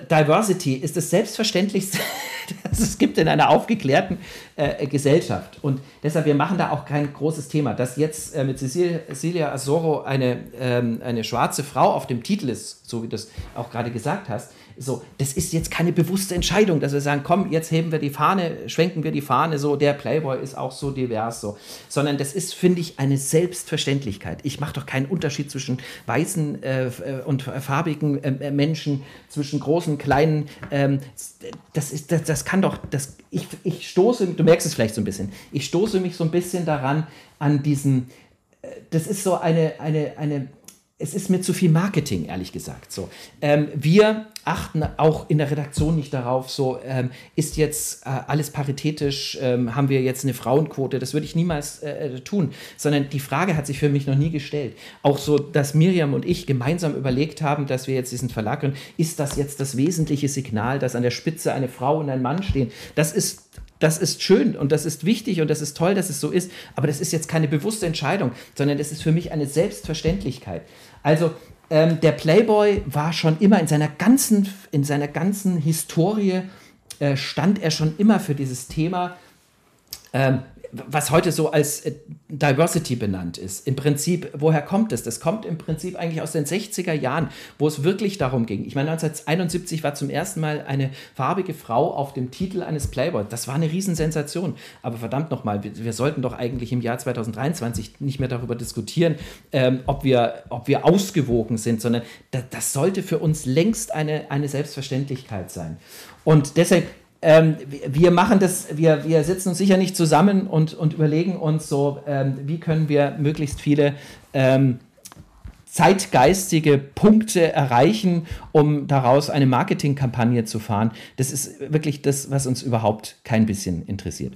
Diversity ist das Selbstverständlichste, das es gibt in einer aufgeklärten äh, Gesellschaft. Und deshalb, wir machen da auch kein großes Thema. Dass jetzt äh, mit Cecilia Azoro eine, ähm, eine schwarze Frau auf dem Titel ist, so wie du es auch gerade gesagt hast, so, das ist jetzt keine bewusste Entscheidung, dass wir sagen, komm, jetzt heben wir die Fahne, schwenken wir die Fahne, so, der Playboy ist auch so divers, so. Sondern das ist, finde ich, eine Selbstverständlichkeit. Ich mache doch keinen Unterschied zwischen weißen äh, und farbigen äh, Menschen, zwischen großen, kleinen. Ähm, das, ist, das, das kann doch, das, ich, ich stoße, du merkst es vielleicht so ein bisschen, ich stoße mich so ein bisschen daran, an diesen, äh, das ist so eine, eine, eine, es ist mir zu viel Marketing, ehrlich gesagt. So, ähm, wir achten auch in der Redaktion nicht darauf, so ähm, ist jetzt äh, alles paritätisch, ähm, haben wir jetzt eine Frauenquote, das würde ich niemals äh, tun, sondern die Frage hat sich für mich noch nie gestellt. Auch so, dass Miriam und ich gemeinsam überlegt haben, dass wir jetzt diesen Verlag gründen, ist das jetzt das wesentliche Signal, dass an der Spitze eine Frau und ein Mann stehen? Das ist das ist schön und das ist wichtig und das ist toll, dass es so ist, aber das ist jetzt keine bewusste Entscheidung, sondern das ist für mich eine Selbstverständlichkeit. Also ähm, der Playboy war schon immer in seiner ganzen, in seiner ganzen Historie, äh, stand er schon immer für dieses Thema. Ähm, was heute so als äh, Diversity benannt ist. Im Prinzip, woher kommt es? Das kommt im Prinzip eigentlich aus den 60er Jahren, wo es wirklich darum ging. Ich meine, 1971 war zum ersten Mal eine farbige Frau auf dem Titel eines Playboy. Das war eine Riesensensation. Aber verdammt nochmal, wir, wir sollten doch eigentlich im Jahr 2023 nicht mehr darüber diskutieren, ähm, ob, wir, ob wir ausgewogen sind, sondern das, das sollte für uns längst eine, eine Selbstverständlichkeit sein. Und deshalb ähm, wir machen das, wir, wir sitzen uns sicher nicht zusammen und, und überlegen uns so, ähm, wie können wir möglichst viele ähm, zeitgeistige Punkte erreichen, um daraus eine Marketingkampagne zu fahren. Das ist wirklich das, was uns überhaupt kein bisschen interessiert.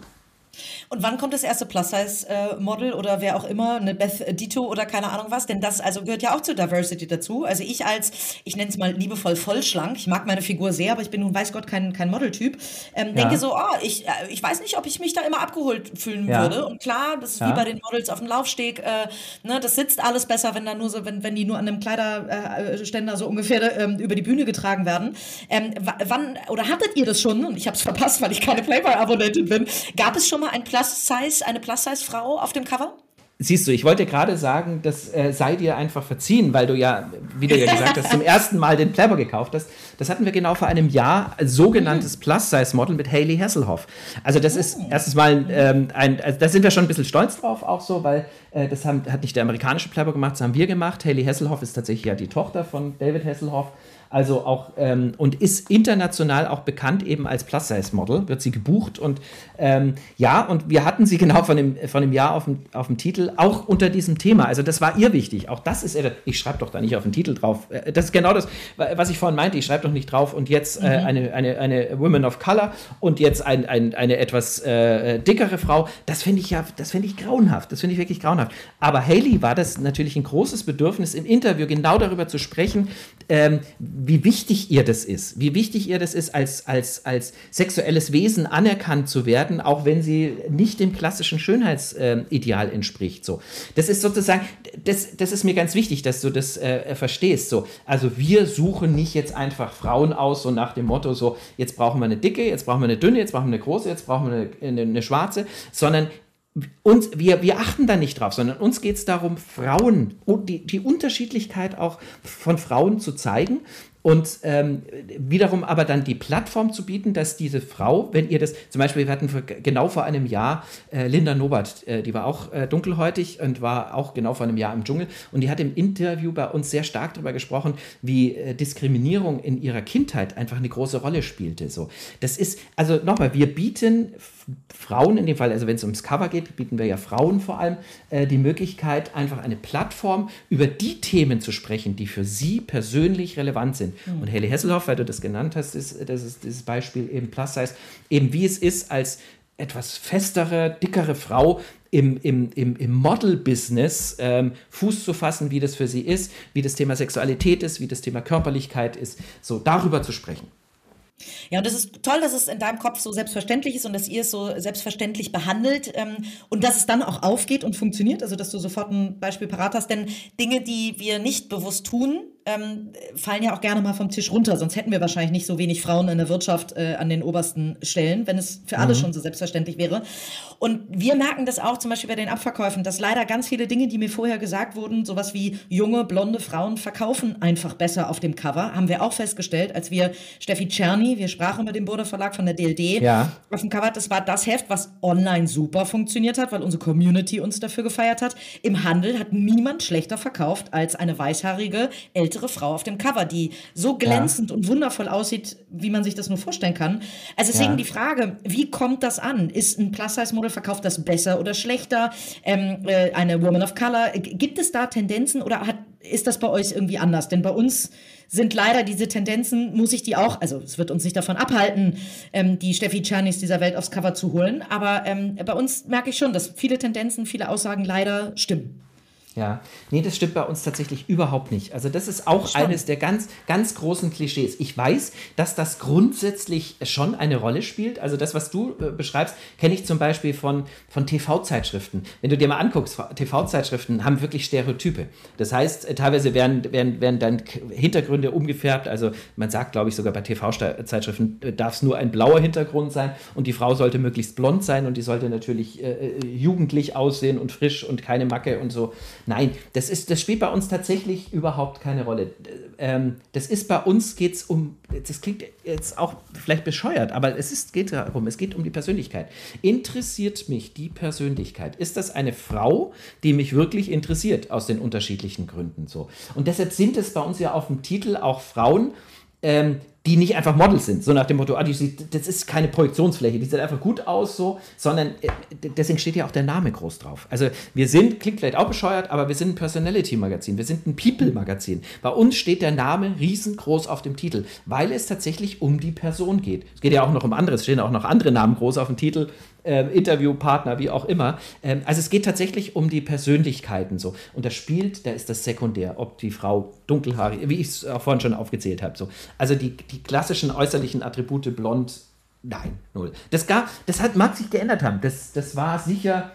Und wann kommt das erste Plus-Size-Model oder wer auch immer, eine Beth Dito oder keine Ahnung was? Denn das also gehört ja auch zur Diversity dazu. Also ich als, ich nenne es mal liebevoll vollschlank, ich mag meine Figur sehr, aber ich bin nun weiß Gott kein, kein Modeltyp, ähm, ja. denke so, oh, ich, äh, ich weiß nicht, ob ich mich da immer abgeholt fühlen ja. würde. Und klar, das ist ja. wie bei den Models auf dem Laufsteg, äh, ne, das sitzt alles besser, wenn da nur so, wenn, wenn die nur an einem Kleiderständer so ungefähr ähm, über die Bühne getragen werden. Ähm, wann, oder hattet ihr das schon? Und ich habe es verpasst, weil ich keine Playboy-Abonnentin bin. Gab es schon mal ein Plus-Size, eine Plus-Size-Frau auf dem Cover? Siehst du, ich wollte gerade sagen, das äh, sei dir einfach verziehen, weil du ja, wie du ja gesagt hast, zum ersten Mal den Playboy gekauft hast. Das hatten wir genau vor einem Jahr, ein sogenanntes mhm. Plus-Size-Model mit Hayley Hasselhoff. Also das ist oh. erstens mal ähm, ein, also da sind wir schon ein bisschen stolz drauf, auch so, weil äh, das haben, hat nicht der amerikanische Playboy gemacht, das haben wir gemacht. Hayley Hasselhoff ist tatsächlich ja die Tochter von David Hasselhoff. Also auch ähm, und ist international auch bekannt eben als Plus-Size-Model, wird sie gebucht und ähm, ja, und wir hatten sie genau von dem, von dem Jahr auf dem, auf dem Titel, auch unter diesem Thema. Also das war ihr wichtig. Auch das ist, ich schreibe doch da nicht auf den Titel drauf. Äh, das ist genau das, was ich vorhin meinte. Ich schreibe doch nicht drauf und jetzt äh, mhm. eine, eine, eine Woman of Color und jetzt ein, ein, eine etwas äh, dickere Frau. Das finde ich ja, das finde ich grauenhaft. Das finde ich wirklich grauenhaft. Aber Haley war das natürlich ein großes Bedürfnis, im Interview genau darüber zu sprechen, ähm, wie wichtig ihr das ist. Wie wichtig ihr das ist, als, als, als sexuelles Wesen anerkannt zu werden auch wenn sie nicht dem klassischen Schönheitsideal äh, entspricht. So, das ist sozusagen, das, das ist mir ganz wichtig, dass du das äh, verstehst. So, also wir suchen nicht jetzt einfach Frauen aus, so nach dem Motto, so jetzt brauchen wir eine dicke, jetzt brauchen wir eine dünne, jetzt brauchen wir eine große, jetzt brauchen wir eine, eine, eine schwarze, sondern uns, wir, wir achten da nicht drauf, sondern uns geht es darum, Frauen, die, die Unterschiedlichkeit auch von Frauen zu zeigen und ähm, wiederum aber dann die Plattform zu bieten, dass diese Frau, wenn ihr das, zum Beispiel, wir hatten für, genau vor einem Jahr äh, Linda Nobert, äh, die war auch äh, dunkelhäutig und war auch genau vor einem Jahr im Dschungel und die hat im Interview bei uns sehr stark darüber gesprochen, wie äh, Diskriminierung in ihrer Kindheit einfach eine große Rolle spielte. So, das ist, also nochmal, wir bieten Frauen in dem Fall, also wenn es ums Cover geht, bieten wir ja Frauen vor allem äh, die Möglichkeit, einfach eine Plattform über die Themen zu sprechen, die für sie persönlich relevant sind. Mhm. Und Haley Hesselhoff, weil du das genannt hast, ist, das ist dieses Beispiel eben Plus Size, eben wie es ist, als etwas festere, dickere Frau im, im, im, im Model-Business ähm, Fuß zu fassen, wie das für sie ist, wie das Thema Sexualität ist, wie das Thema Körperlichkeit ist, so darüber zu sprechen. Ja, und das ist toll, dass es in deinem Kopf so selbstverständlich ist und dass ihr es so selbstverständlich behandelt ähm, und dass es dann auch aufgeht und funktioniert. Also, dass du sofort ein Beispiel parat hast. Denn Dinge, die wir nicht bewusst tun, ähm, fallen ja auch gerne mal vom Tisch runter. Sonst hätten wir wahrscheinlich nicht so wenig Frauen in der Wirtschaft äh, an den obersten Stellen, wenn es für alle mhm. schon so selbstverständlich wäre. Und wir merken das auch zum Beispiel bei den Abverkäufen, dass leider ganz viele Dinge, die mir vorher gesagt wurden, sowas wie junge, blonde Frauen verkaufen einfach besser auf dem Cover, haben wir auch festgestellt, als wir Steffi Czerny, wir sprachen über den Burda Verlag von der DLD, ja. auf dem Cover, das war das Heft, was online super funktioniert hat, weil unsere Community uns dafür gefeiert hat. Im Handel hat niemand schlechter verkauft als eine weißhaarige, ältere ältere Frau auf dem Cover, die so glänzend ja. und wundervoll aussieht, wie man sich das nur vorstellen kann. Also deswegen ja. die Frage, wie kommt das an? Ist ein Plus-Size-Model, verkauft das besser oder schlechter? Ähm, äh, eine Woman of Color, gibt es da Tendenzen oder hat, ist das bei euch irgendwie anders? Denn bei uns sind leider diese Tendenzen, muss ich die auch, also es wird uns nicht davon abhalten, ähm, die Steffi Czernis dieser Welt aufs Cover zu holen, aber ähm, bei uns merke ich schon, dass viele Tendenzen, viele Aussagen leider stimmen. Ja, nee, das stimmt bei uns tatsächlich überhaupt nicht. Also das ist auch Spannend. eines der ganz, ganz großen Klischees. Ich weiß, dass das grundsätzlich schon eine Rolle spielt. Also das, was du äh, beschreibst, kenne ich zum Beispiel von, von TV-Zeitschriften. Wenn du dir mal anguckst, TV-Zeitschriften haben wirklich Stereotype. Das heißt, äh, teilweise werden, werden, werden dann Hintergründe umgefärbt. Also man sagt, glaube ich, sogar bei TV-Zeitschriften äh, darf es nur ein blauer Hintergrund sein und die Frau sollte möglichst blond sein und die sollte natürlich äh, äh jugendlich aussehen und frisch und keine Macke und so. Nein, das, ist, das spielt bei uns tatsächlich überhaupt keine Rolle. Ähm, das ist bei uns geht es um, das klingt jetzt auch vielleicht bescheuert, aber es ist, geht darum, es geht um die Persönlichkeit. Interessiert mich die Persönlichkeit? Ist das eine Frau, die mich wirklich interessiert aus den unterschiedlichen Gründen so? Und deshalb sind es bei uns ja auf dem Titel auch Frauen, ähm, die nicht einfach Models sind, so nach dem Motto, ah, das ist keine Projektionsfläche, die sieht einfach gut aus, so, sondern äh, deswegen steht ja auch der Name groß drauf. Also wir sind, klingt vielleicht auch bescheuert, aber wir sind ein Personality-Magazin, wir sind ein People-Magazin. Bei uns steht der Name riesengroß auf dem Titel, weil es tatsächlich um die Person geht. Es geht ja auch noch um andere, es stehen auch noch andere Namen groß auf dem Titel, äh, Interviewpartner, wie auch immer. Ähm, also es geht tatsächlich um die Persönlichkeiten so. Und das spielt, da ist das sekundär, ob die Frau dunkelhaarig, wie ich es auch vorhin schon aufgezählt habe. So. Also die, die klassischen äußerlichen Attribute blond, nein, null. Das, gab, das hat, mag sich geändert haben. Das, das war sicher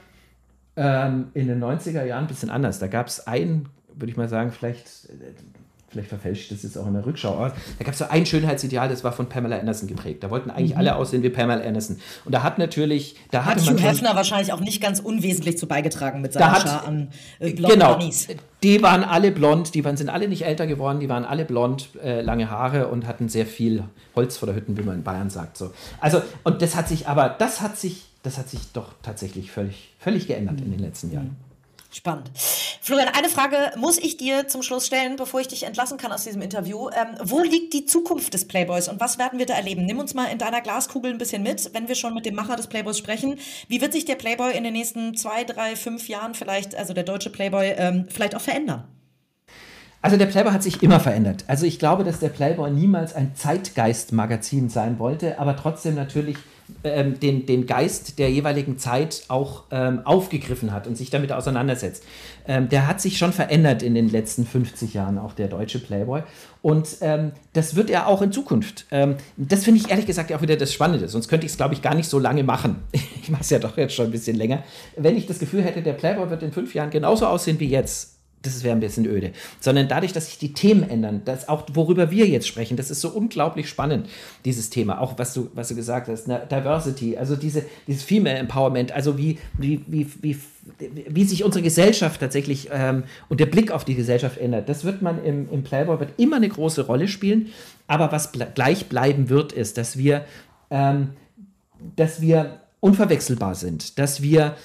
ähm, in den 90er Jahren ein bisschen anders. Da gab es ein, würde ich mal sagen, vielleicht vielleicht verfälscht das jetzt auch in der Rückschau, aber da gab es so ein Schönheitsideal, das war von Pamela Anderson geprägt. Da wollten eigentlich mhm. alle aussehen wie Pamela Anderson. Und da hat natürlich, da hat Hugh Hefner wahrscheinlich auch nicht ganz unwesentlich zu beigetragen mit seiner Schar an äh, blonden Genau, Bunnies. die waren alle blond, die waren, sind alle nicht älter geworden, die waren alle blond, äh, lange Haare und hatten sehr viel Holz vor der Hütten, wie man in Bayern sagt. So. Also, und das hat sich aber, das hat sich, das hat sich doch tatsächlich völlig, völlig geändert mhm. in den letzten Jahren. Spannend. Florian, eine Frage muss ich dir zum Schluss stellen, bevor ich dich entlassen kann aus diesem Interview. Ähm, wo liegt die Zukunft des Playboys und was werden wir da erleben? Nimm uns mal in deiner Glaskugel ein bisschen mit, wenn wir schon mit dem Macher des Playboys sprechen. Wie wird sich der Playboy in den nächsten zwei, drei, fünf Jahren vielleicht, also der deutsche Playboy, ähm, vielleicht auch verändern? Also der Playboy hat sich immer verändert. Also ich glaube, dass der Playboy niemals ein Zeitgeist-Magazin sein wollte, aber trotzdem natürlich ähm, den, den Geist der jeweiligen Zeit auch ähm, aufgegriffen hat und sich damit auseinandersetzt. Ähm, der hat sich schon verändert in den letzten 50 Jahren, auch der deutsche Playboy. Und ähm, das wird er auch in Zukunft. Ähm, das finde ich ehrlich gesagt auch wieder das Spannende. Sonst könnte ich es, glaube ich, gar nicht so lange machen. ich mache es ja doch jetzt schon ein bisschen länger. Wenn ich das Gefühl hätte, der Playboy wird in fünf Jahren genauso aussehen wie jetzt, das wäre ein bisschen öde. Sondern dadurch, dass sich die Themen ändern, dass auch worüber wir jetzt sprechen, das ist so unglaublich spannend, dieses Thema. Auch was du, was du gesagt hast, ne? Diversity, also diese, dieses Female Empowerment, also wie, wie, wie, wie, wie sich unsere Gesellschaft tatsächlich ähm, und der Blick auf die Gesellschaft ändert. Das wird man im, im Playboy wird immer eine große Rolle spielen. Aber was ble gleich bleiben wird, ist, dass wir, ähm, dass wir unverwechselbar sind, dass wir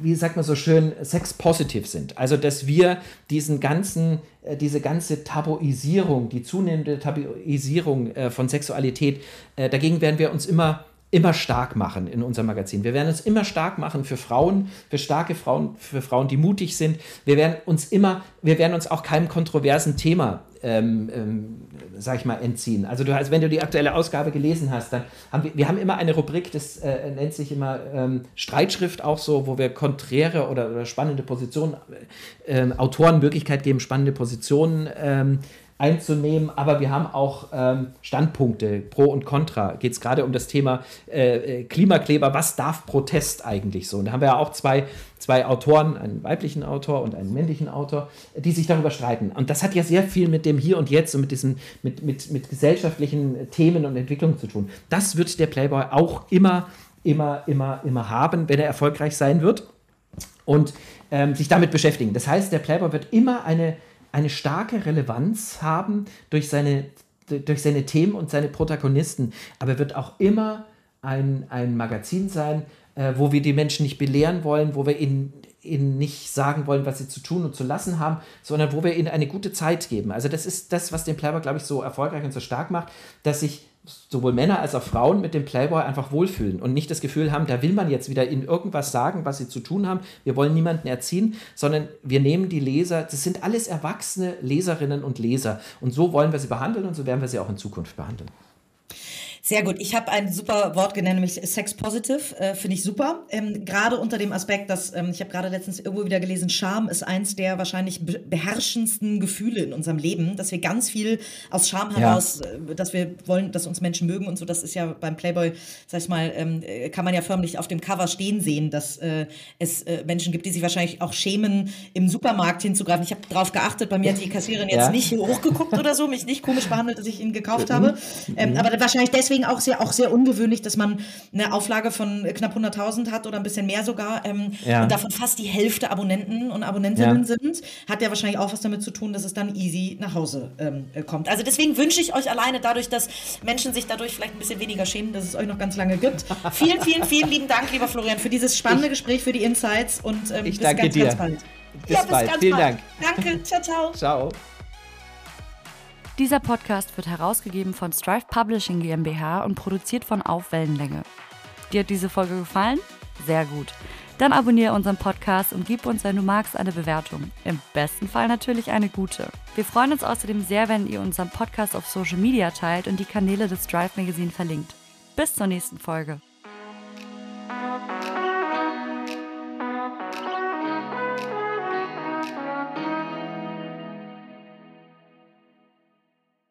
wie sagt man so schön, sex-positiv sind. Also, dass wir diesen ganzen, äh, diese ganze Tabuisierung, die zunehmende Tabuisierung äh, von Sexualität, äh, dagegen werden wir uns immer immer stark machen in unserem Magazin. Wir werden uns immer stark machen für Frauen, für starke Frauen, für Frauen, die mutig sind. Wir werden uns immer, wir werden uns auch keinem kontroversen Thema ähm, ähm, sag ich mal, entziehen. Also, du, also wenn du die aktuelle Ausgabe gelesen hast, dann haben wir, wir haben immer eine Rubrik, das äh, nennt sich immer ähm, Streitschrift auch so, wo wir konträre oder, oder spannende Positionen, äh, Autoren Möglichkeit geben, spannende Positionen ähm, einzunehmen, aber wir haben auch ähm, Standpunkte, Pro und Contra. Geht es gerade um das Thema äh, äh, Klimakleber, was darf Protest eigentlich so? Und da haben wir ja auch zwei, zwei Autoren, einen weiblichen Autor und einen männlichen Autor, die sich darüber streiten. Und das hat ja sehr viel mit dem Hier und Jetzt und mit diesen, mit, mit, mit gesellschaftlichen Themen und Entwicklungen zu tun. Das wird der Playboy auch immer, immer, immer, immer haben, wenn er erfolgreich sein wird und ähm, sich damit beschäftigen. Das heißt, der Playboy wird immer eine eine starke Relevanz haben durch seine, durch seine Themen und seine Protagonisten, aber wird auch immer ein, ein Magazin sein, äh, wo wir die Menschen nicht belehren wollen, wo wir ihnen, ihnen nicht sagen wollen, was sie zu tun und zu lassen haben, sondern wo wir ihnen eine gute Zeit geben. Also das ist das, was den Playboy, glaube ich, so erfolgreich und so stark macht, dass sich sowohl Männer als auch Frauen mit dem Playboy einfach wohlfühlen und nicht das Gefühl haben, da will man jetzt wieder ihnen irgendwas sagen, was sie zu tun haben. Wir wollen niemanden erziehen, sondern wir nehmen die Leser, das sind alles erwachsene Leserinnen und Leser und so wollen wir sie behandeln und so werden wir sie auch in Zukunft behandeln. Sehr gut. Ich habe ein super Wort genannt, nämlich Sex Positive. Äh, Finde ich super. Ähm, gerade unter dem Aspekt, dass ähm, ich habe gerade letztens irgendwo wieder gelesen, Scham ist eins der wahrscheinlich beherrschendsten Gefühle in unserem Leben, dass wir ganz viel aus Scham heraus, ja. äh, dass wir wollen, dass uns Menschen mögen und so. Das ist ja beim Playboy, sag ich mal, ähm, äh, kann man ja förmlich auf dem Cover stehen sehen, dass äh, es äh, Menschen gibt, die sich wahrscheinlich auch schämen, im Supermarkt hinzugreifen. Ich habe darauf geachtet, bei mir hat die Kassiererin jetzt ja. nicht hochgeguckt oder so, mich nicht komisch behandelt, dass ich ihn gekauft mhm. habe. Ähm, mhm. aber wahrscheinlich deswegen deswegen auch sehr, auch sehr ungewöhnlich, dass man eine Auflage von knapp 100.000 hat oder ein bisschen mehr sogar ähm, ja. und davon fast die Hälfte Abonnenten und Abonnentinnen ja. sind. Hat ja wahrscheinlich auch was damit zu tun, dass es dann easy nach Hause ähm, kommt. Also deswegen wünsche ich euch alleine dadurch, dass Menschen sich dadurch vielleicht ein bisschen weniger schämen, dass es euch noch ganz lange gibt. vielen, vielen, vielen lieben Dank, lieber Florian, für dieses spannende ich, Gespräch, für die Insights und ähm, ich bis ganz, dir. ganz bald. Bis ja, bis bald. Vielen bald. Dank. Danke. Ciao, ciao. Ciao. Dieser Podcast wird herausgegeben von Strive Publishing GmbH und produziert von Auf Wellenlänge. Dir hat diese Folge gefallen? Sehr gut. Dann abonniere unseren Podcast und gib uns, wenn du magst, eine Bewertung. Im besten Fall natürlich eine gute. Wir freuen uns außerdem sehr, wenn ihr unseren Podcast auf Social Media teilt und die Kanäle des Drive Magazine verlinkt. Bis zur nächsten Folge.